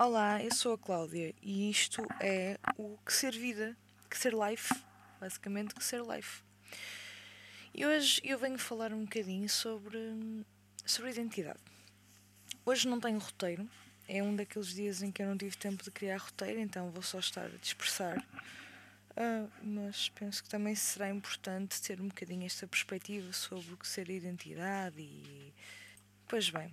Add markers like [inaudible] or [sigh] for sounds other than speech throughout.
Olá, eu sou a Cláudia e isto é o Que Ser Vida, Que Ser Life, basicamente Que Ser Life. E hoje eu venho falar um bocadinho sobre, sobre identidade. Hoje não tenho roteiro, é um daqueles dias em que eu não tive tempo de criar roteiro, então vou só estar a dispersar. Uh, mas penso que também será importante ter um bocadinho esta perspectiva sobre o que ser identidade e. Pois bem,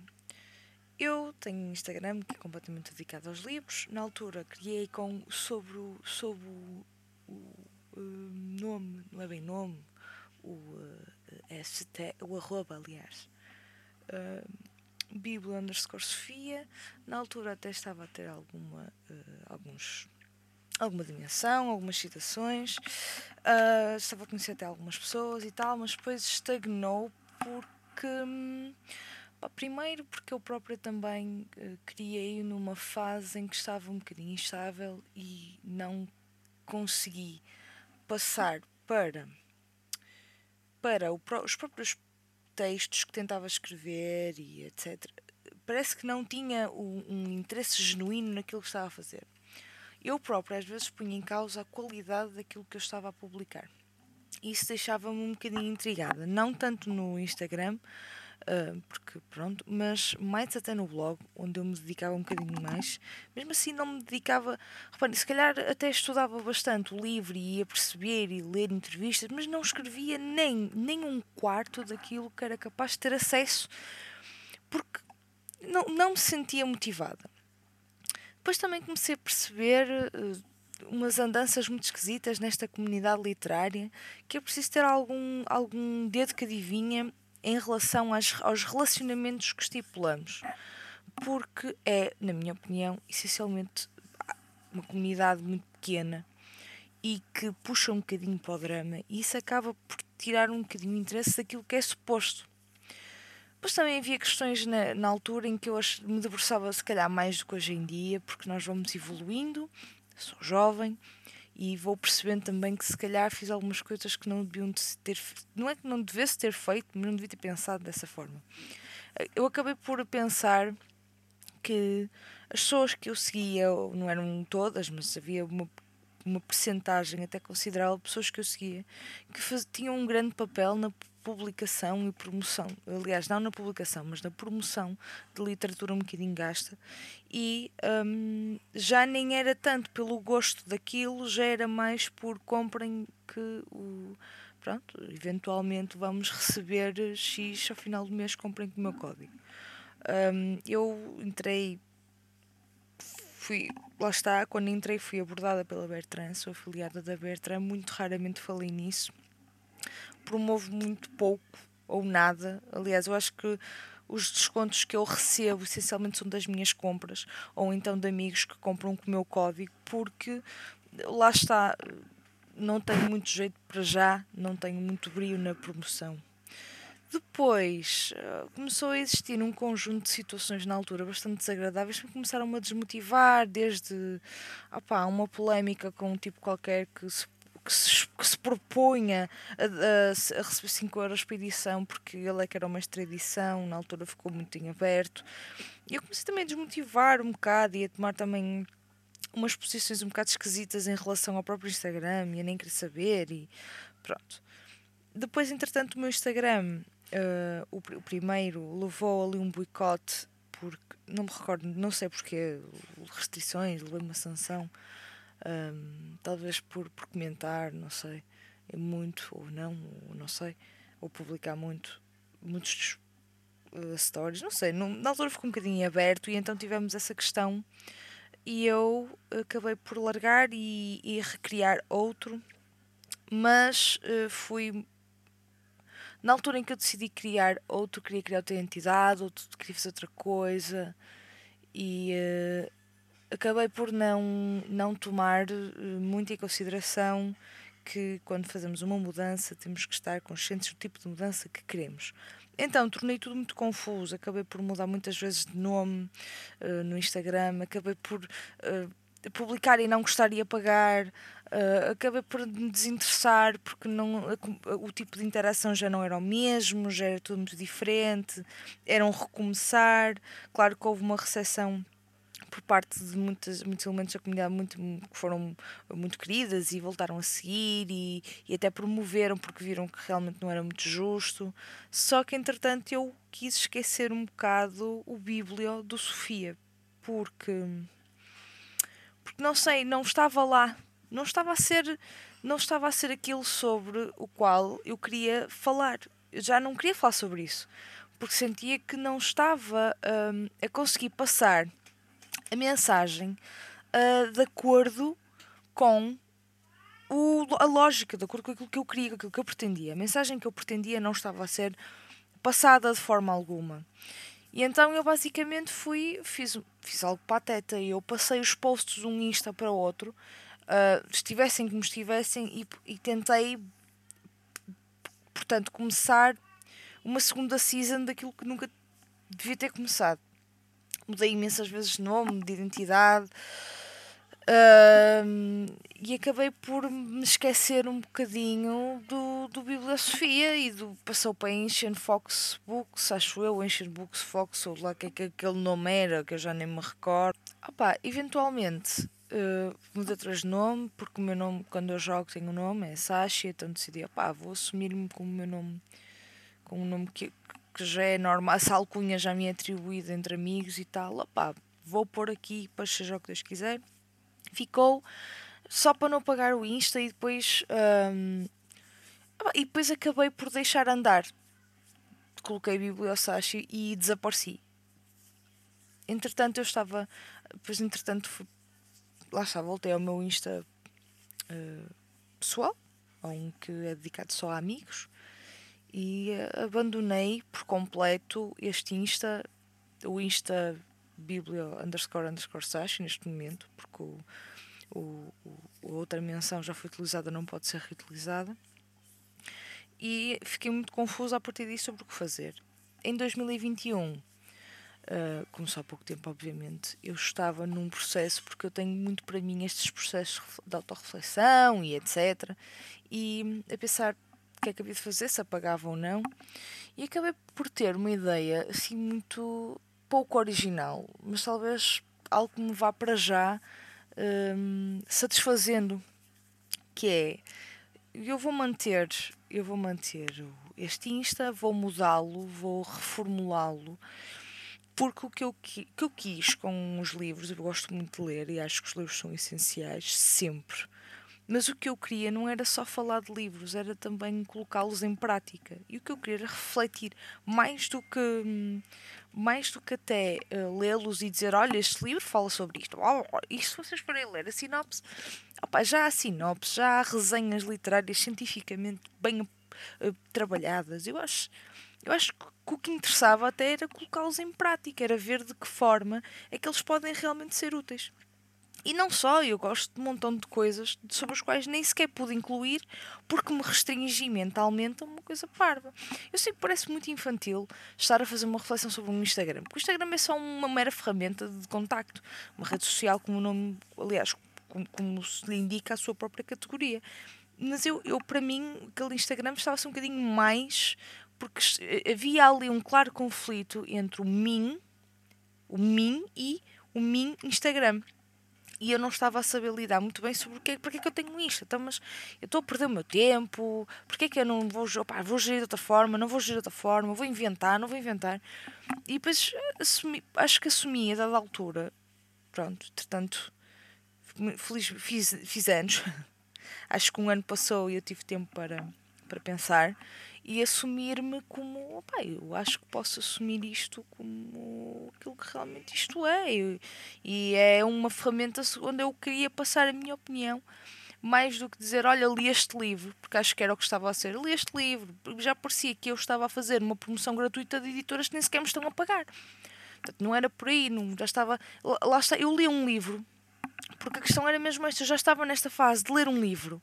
eu tenho um Instagram que é completamente dedicado aos livros. Na altura criei com sobre o, sobre o, o, o nome, não é bem nome, o, uh, o arroba, aliás. Uh, Bíblia underscore Sofia. Na altura até estava a ter alguma, uh, alguns, alguma dimensão, algumas citações. Uh, estava a conhecer até algumas pessoas e tal, mas depois estagnou porque. Hum, primeiro porque eu própria também uh, criei numa fase em que estava um bocadinho instável e não consegui passar para, para o, os próprios textos que tentava escrever e etc. Parece que não tinha um, um interesse genuíno naquilo que estava a fazer. Eu própria às vezes punha em causa a qualidade daquilo que eu estava a publicar. Isso deixava-me um bocadinho intrigada, não tanto no Instagram, Uh, porque pronto, mas mais até no blog, onde eu me dedicava um bocadinho mais, mesmo assim não me dedicava, repare, se calhar até estudava bastante o livro e ia perceber e ler entrevistas, mas não escrevia nem, nem um quarto daquilo que era capaz de ter acesso, porque não, não me sentia motivada. Depois também comecei a perceber uh, umas andanças muito esquisitas nesta comunidade literária, que é preciso ter algum, algum dedo que adivinha em relação às, aos relacionamentos que estipulamos, porque é, na minha opinião, essencialmente uma comunidade muito pequena e que puxa um bocadinho para o drama e isso acaba por tirar um bocadinho o interesse daquilo que é suposto. Depois também havia questões na, na altura em que eu me debruçava se calhar mais do que hoje em dia, porque nós vamos evoluindo, sou jovem, e vou percebendo também que se calhar fiz algumas coisas que não deviam ter não é que não devesse ter feito mas não devia ter pensado dessa forma. Eu acabei por pensar que as pessoas que eu seguia não eram todas mas havia uma uma percentagem até considerável de pessoas que eu seguia que faz, tinham um grande papel na publicação e promoção, aliás, não na publicação, mas na promoção de literatura um bocadinho gasta, e um, já nem era tanto pelo gosto daquilo, já era mais por comprem que o. Pronto, eventualmente vamos receber X ao final do mês, comprem com o meu código. Um, eu entrei fui, lá está, quando entrei fui abordada pela Bertrand, sou afiliada da Bertrand, muito raramente falei nisso, promovo muito pouco ou nada. Aliás, eu acho que os descontos que eu recebo essencialmente são das minhas compras ou então de amigos que compram com o meu código, porque lá está, não tenho muito jeito para já, não tenho muito brilho na promoção. Depois começou a existir um conjunto de situações na altura bastante desagradáveis que começaram a desmotivar, desde opa, uma polémica com um tipo qualquer que se que se, que se propunha a, a, receber 5 euros para edição, porque ele é que era uma extradição, na altura ficou muito em aberto. E eu comecei também a desmotivar um bocado e a tomar também umas posições um bocado esquisitas em relação ao próprio Instagram e a nem querer saber e pronto. Depois, entretanto, o meu Instagram, uh, o, o primeiro, levou ali um boicote porque não me recordo, não sei porquê, restrições, levei uma sanção um, talvez por, por comentar, não sei, é muito ou não, ou não sei, ou publicar muito, muitos uh, stories, não sei, na altura ficou um bocadinho aberto e então tivemos essa questão e eu acabei por largar e, e recriar outro, mas uh, fui na altura em que eu decidi criar outro, queria criar outra identidade, outro queria fazer outra coisa e uh, acabei por não, não tomar eh, muito em consideração que quando fazemos uma mudança temos que estar conscientes do tipo de mudança que queremos. Então tornei tudo muito confuso, acabei por mudar muitas vezes de nome uh, no Instagram, acabei por uh, publicar e não gostar de apagar, uh, acabei por me desinteressar porque não, o tipo de interação já não era o mesmo, já era tudo muito diferente, era um recomeçar. Claro que houve uma recepção por parte de muitas, muitos elementos da comunidade muito, que foram muito queridas e voltaram a seguir e, e até promoveram porque viram que realmente não era muito justo. Só que entretanto eu quis esquecer um bocado o Bíblio do Sofia porque porque não sei, não estava lá, não estava a ser não estava a ser aquilo sobre o qual eu queria falar. Eu já não queria falar sobre isso, porque sentia que não estava um, a conseguir passar a mensagem uh, de acordo com o, a lógica, de acordo com aquilo que eu queria, com aquilo que eu pretendia. A mensagem que eu pretendia não estava a ser passada de forma alguma. E então eu basicamente fui, fiz, fiz algo pateta e eu passei os posts de um Insta para outro, uh, estivessem como estivessem, e, e tentei, portanto, começar uma segunda season daquilo que nunca devia ter começado mudei imensas vezes de nome, de identidade. Uh, e acabei por me esquecer um bocadinho do, do Bíblia Sofia e do passou para Ancient Fox Books, acho eu, Ancient Books Fox, ou lá que, que aquele nome era, que eu já nem me recordo. Opa, eventualmente uh, mudei atrás de nome, porque o meu nome, quando eu jogo, tem um nome, é Sasha, então decidi, opá, vou assumir-me como o meu nome, com um nome que, que já é normal, essa alcunha já me é atribuída entre amigos e tal, opá, vou pôr aqui para seja o que Deus quiser. Ficou só para não pagar o Insta e depois. Um, e depois acabei por deixar andar. Coloquei Bibliosashi e desapareci. Entretanto, eu estava. Depois, entretanto, fui, lá está, voltei ao meu Insta uh, pessoal, a um que é dedicado só a amigos e abandonei por completo este Insta, o Insta Biblio underscore underscore sash neste momento, porque o, o, o, outra menção já foi utilizada, não pode ser reutilizada. E fiquei muito confusa a partir disso sobre o que fazer. Em 2021, uh, começou há pouco tempo, obviamente, eu estava num processo, porque eu tenho muito para mim estes processos de autorreflexão e etc. E a pensar, o que é que havia de fazer, se apagava ou não. E acabei por ter uma ideia assim muito pouco original, mas talvez algo que me vá para já hum, satisfazendo, que é eu vou manter, eu vou manter este Insta, vou mudá-lo, vou reformulá-lo, porque o que eu, que eu quis com os livros, eu gosto muito de ler e acho que os livros são essenciais sempre. Mas o que eu queria não era só falar de livros, era também colocá-los em prática. E o que eu queria era refletir mais do que mais do que até uh, lê-los e dizer, olha, este livro fala sobre isto. Oh, isto vocês podem ler a sinopse. Opa, já há sinopse, já há resenhas literárias cientificamente bem uh, trabalhadas. Eu acho, eu acho que o que interessava até era colocá-los em prática, era ver de que forma é que eles podem realmente ser úteis. E não só, eu gosto de um montão de coisas sobre as quais nem sequer pude incluir porque me restringi mentalmente a uma coisa parva. Eu sei que parece muito infantil estar a fazer uma reflexão sobre um Instagram, porque o Instagram é só uma mera ferramenta de contacto, uma rede social como o nome, aliás, como, como se lhe indica a sua própria categoria. Mas eu, eu para mim, aquele Instagram estava-se um bocadinho mais porque havia ali um claro conflito entre o mim, o mim e o mim Instagram e eu não estava a saber lidar muito bem sobre porque, porque é que eu tenho isto. Então, mas eu estou a perder o meu tempo, porque é que eu não vou, opa, vou gerir de outra forma, não vou gerir de outra forma, vou inventar, não vou inventar. E depois assumi, acho que assumi a dada altura, pronto, portanto, feliz, fiz, fiz anos, [laughs] acho que um ano passou e eu tive tempo para, para pensar e assumir-me como, opa, eu acho que posso assumir isto como aquilo que realmente isto é. E, e é uma ferramenta onde eu queria passar a minha opinião, mais do que dizer, olha, li este livro, porque acho que era o que estava a ser, li este livro, já parecia que eu estava a fazer uma promoção gratuita de editoras que nem sequer me estão a pagar. Portanto, não era por aí, não, já estava. Lá está, eu li um livro, porque a questão era mesmo esta, eu já estava nesta fase de ler um livro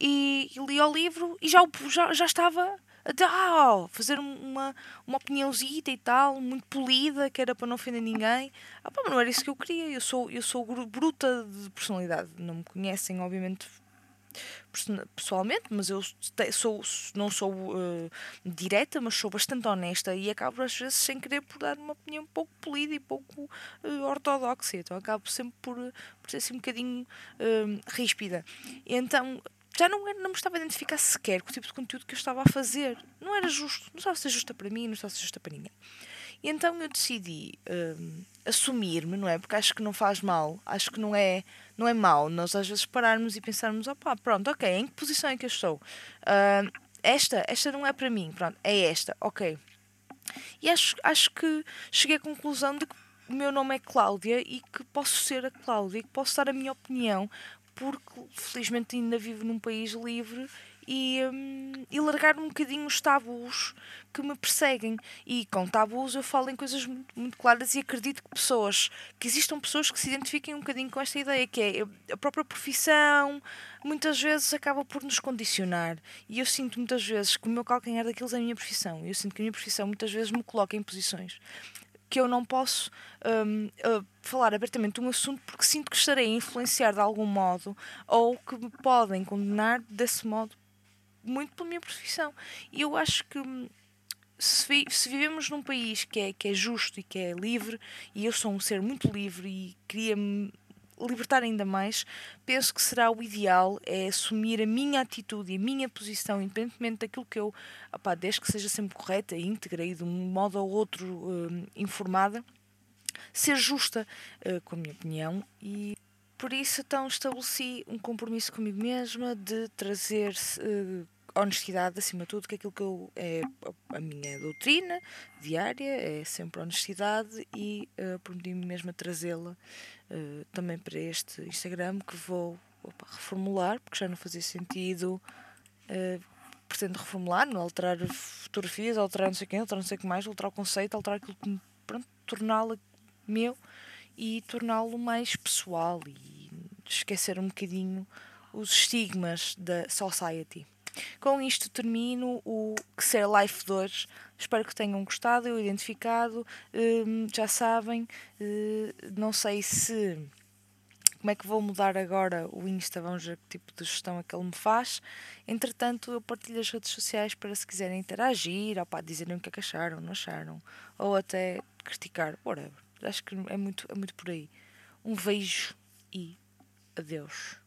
e, e li o livro e já, já, já estava a ah, fazer uma, uma opiniãozita e tal, muito polida, que era para não ofender ninguém. Ah, pá, mas não era isso que eu queria. Eu sou, eu sou bruta de personalidade. Não me conhecem, obviamente, pessoalmente, mas eu sou, não sou uh, direta, mas sou bastante honesta e acabo às vezes sem querer por dar uma opinião pouco polida e pouco uh, ortodoxa. Então acabo sempre por, por ser assim um bocadinho uh, ríspida. E então já não, não me estava a identificar sequer com o tipo de conteúdo que eu estava a fazer. Não era justo. Não estava a ser justa para mim, não estava a ser justa para ninguém. E então eu decidi uh, assumir-me, não é? Porque acho que não faz mal, acho que não é, não é mal nós às vezes pararmos e pensarmos, opá, pronto, ok, em que posição é que eu estou? Uh, esta, esta não é para mim, pronto, é esta, ok. E acho, acho que cheguei à conclusão de que o meu nome é Cláudia e que posso ser a Cláudia e que posso dar a minha opinião, porque felizmente ainda vivo num país livre e, um, e largar um bocadinho os tabus que me perseguem. E com tabus eu falo em coisas muito, muito claras e acredito que pessoas, que existam pessoas que se identifiquem um bocadinho com esta ideia, que é a própria profissão, muitas vezes acaba por nos condicionar. E eu sinto muitas vezes que o meu calcanhar daqueles é a minha profissão. Eu sinto que a minha profissão muitas vezes me coloca em posições que eu não posso um, uh, falar abertamente de um assunto porque sinto que estarei a influenciar de algum modo ou que me podem condenar desse modo muito pela minha profissão. E eu acho que hum, se, se, vivemos num país que é, que é justo e que é livre, e eu sou um ser muito livre e queria-me libertar ainda mais, penso que será o ideal é assumir a minha atitude e a minha posição, independentemente daquilo que eu, opá, desde que seja sempre correta íntegra e de um modo ou outro uh, informada, ser justa uh, com a minha opinião. E por isso, então, estabeleci um compromisso comigo mesma de trazer uh, honestidade acima de tudo, que aquilo que eu, é a minha doutrina diária, é sempre honestidade e uh, prometi-me mesma trazê-la uh, também para este Instagram que vou opa, reformular, porque já não fazia sentido. Uh, pretendo reformular, não alterar fotografias, alterar não sei quem, alterar não sei o que mais, alterar o conceito, alterar aquilo que pronto, torná-la meu e torná-lo mais pessoal e esquecer um bocadinho os estigmas da society. Com isto termino o Que Ser Life 2. Espero que tenham gostado, eu identificado. Hum, já sabem, hum, não sei se. Como é que vou mudar agora o Insta? Vamos ver que tipo de gestão é que ele me faz. Entretanto, eu partilho as redes sociais para se quiserem interagir, ou para dizerem o que é que acharam, não acharam, ou até criticar, whatever. Acho que é muito, é muito por aí. Um beijo e adeus.